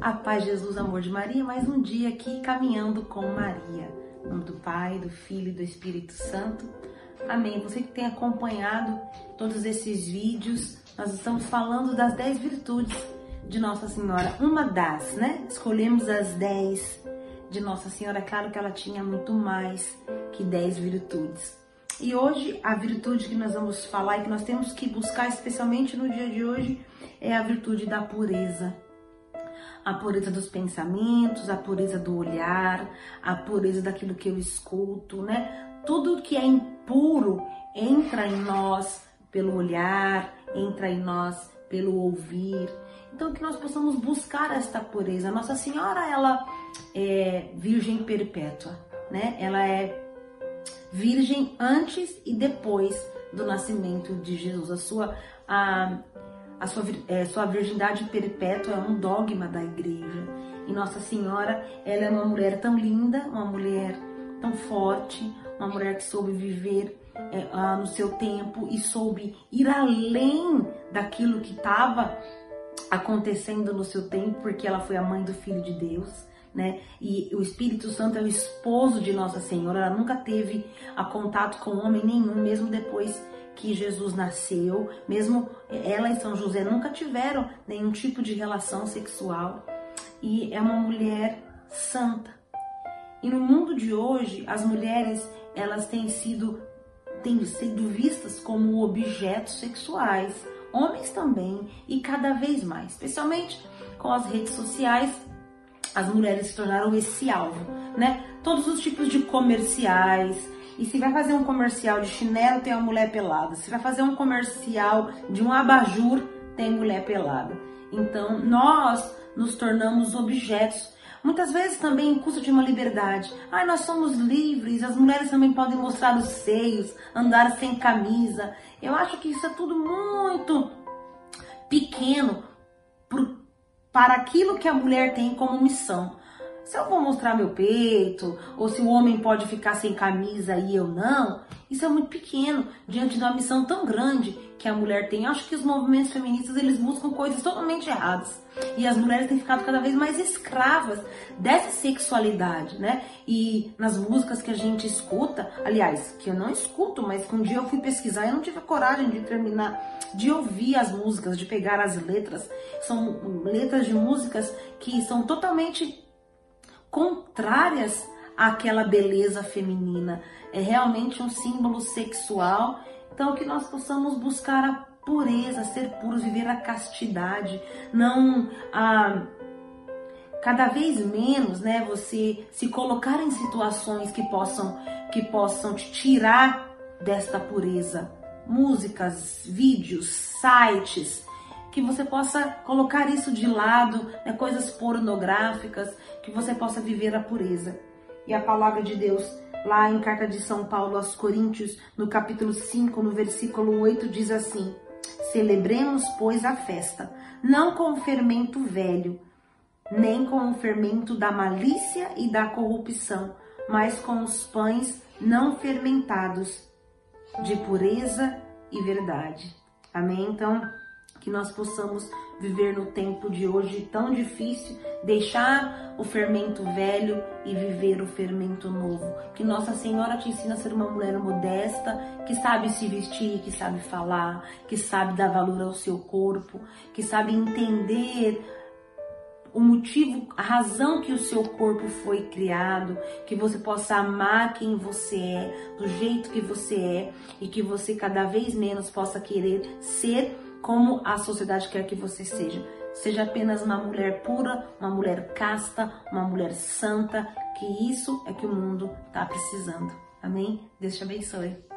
A paz, Jesus, amor de Maria, mais um dia aqui caminhando com Maria. Em nome do Pai, do Filho e do Espírito Santo. Amém. Você que tem acompanhado todos esses vídeos, nós estamos falando das 10 virtudes de Nossa Senhora. Uma das, né? Escolhemos as 10 de Nossa Senhora. É claro que ela tinha muito mais que 10 virtudes. E hoje, a virtude que nós vamos falar e que nós temos que buscar, especialmente no dia de hoje, é a virtude da pureza a pureza dos pensamentos, a pureza do olhar, a pureza daquilo que eu escuto, né? Tudo que é impuro entra em nós pelo olhar, entra em nós pelo ouvir. Então que nós possamos buscar esta pureza. Nossa Senhora, ela é virgem perpétua, né? Ela é virgem antes e depois do nascimento de Jesus. A sua a, a sua, é, sua virgindade perpétua é um dogma da igreja. E Nossa Senhora, ela é uma mulher tão linda, uma mulher tão forte, uma mulher que soube viver é, no seu tempo e soube ir além daquilo que estava acontecendo no seu tempo, porque ela foi a mãe do Filho de Deus. Né? E o Espírito Santo é o esposo de Nossa Senhora. Ela nunca teve a contato com homem nenhum, mesmo depois que Jesus nasceu, mesmo ela e São José nunca tiveram nenhum tipo de relação sexual e é uma mulher santa. E no mundo de hoje, as mulheres elas têm sido têm sido vistas como objetos sexuais, homens também e cada vez mais, especialmente com as redes sociais, as mulheres se tornaram esse alvo, né? Todos os tipos de comerciais, e se vai fazer um comercial de chinelo, tem uma mulher pelada. Se vai fazer um comercial de um abajur, tem mulher pelada. Então, nós nos tornamos objetos. Muitas vezes também em custo de uma liberdade. Ai, nós somos livres, as mulheres também podem mostrar os seios, andar sem camisa. Eu acho que isso é tudo muito pequeno para aquilo que a mulher tem como missão se eu vou mostrar meu peito, ou se o homem pode ficar sem camisa e eu não, isso é muito pequeno diante de uma missão tão grande que a mulher tem. Eu acho que os movimentos feministas eles buscam coisas totalmente erradas. E as mulheres têm ficado cada vez mais escravas dessa sexualidade, né? E nas músicas que a gente escuta, aliás, que eu não escuto, mas que um dia eu fui pesquisar e eu não tive a coragem de terminar de ouvir as músicas, de pegar as letras. São letras de músicas que são totalmente contrárias àquela beleza feminina. É realmente um símbolo sexual. Então, que nós possamos buscar a pureza, ser puros, viver a castidade, não a cada vez menos, né, você se colocar em situações que possam que possam te tirar desta pureza. Músicas, vídeos, sites, que você possa colocar isso de lado, né, coisas pornográficas, que você possa viver a pureza. E a palavra de Deus, lá em carta de São Paulo aos Coríntios, no capítulo 5, no versículo 8, diz assim: Celebremos, pois, a festa, não com o fermento velho, nem com o fermento da malícia e da corrupção, mas com os pães não fermentados, de pureza e verdade. Amém? Então, que nós possamos viver no tempo de hoje tão difícil, deixar o fermento velho e viver o fermento novo. Que Nossa Senhora te ensina a ser uma mulher modesta, que sabe se vestir, que sabe falar, que sabe dar valor ao seu corpo, que sabe entender o motivo, a razão que o seu corpo foi criado, que você possa amar quem você é, do jeito que você é e que você cada vez menos possa querer ser como a sociedade quer que você seja. Seja apenas uma mulher pura, uma mulher casta, uma mulher santa, que isso é que o mundo está precisando. Amém? Deus te abençoe.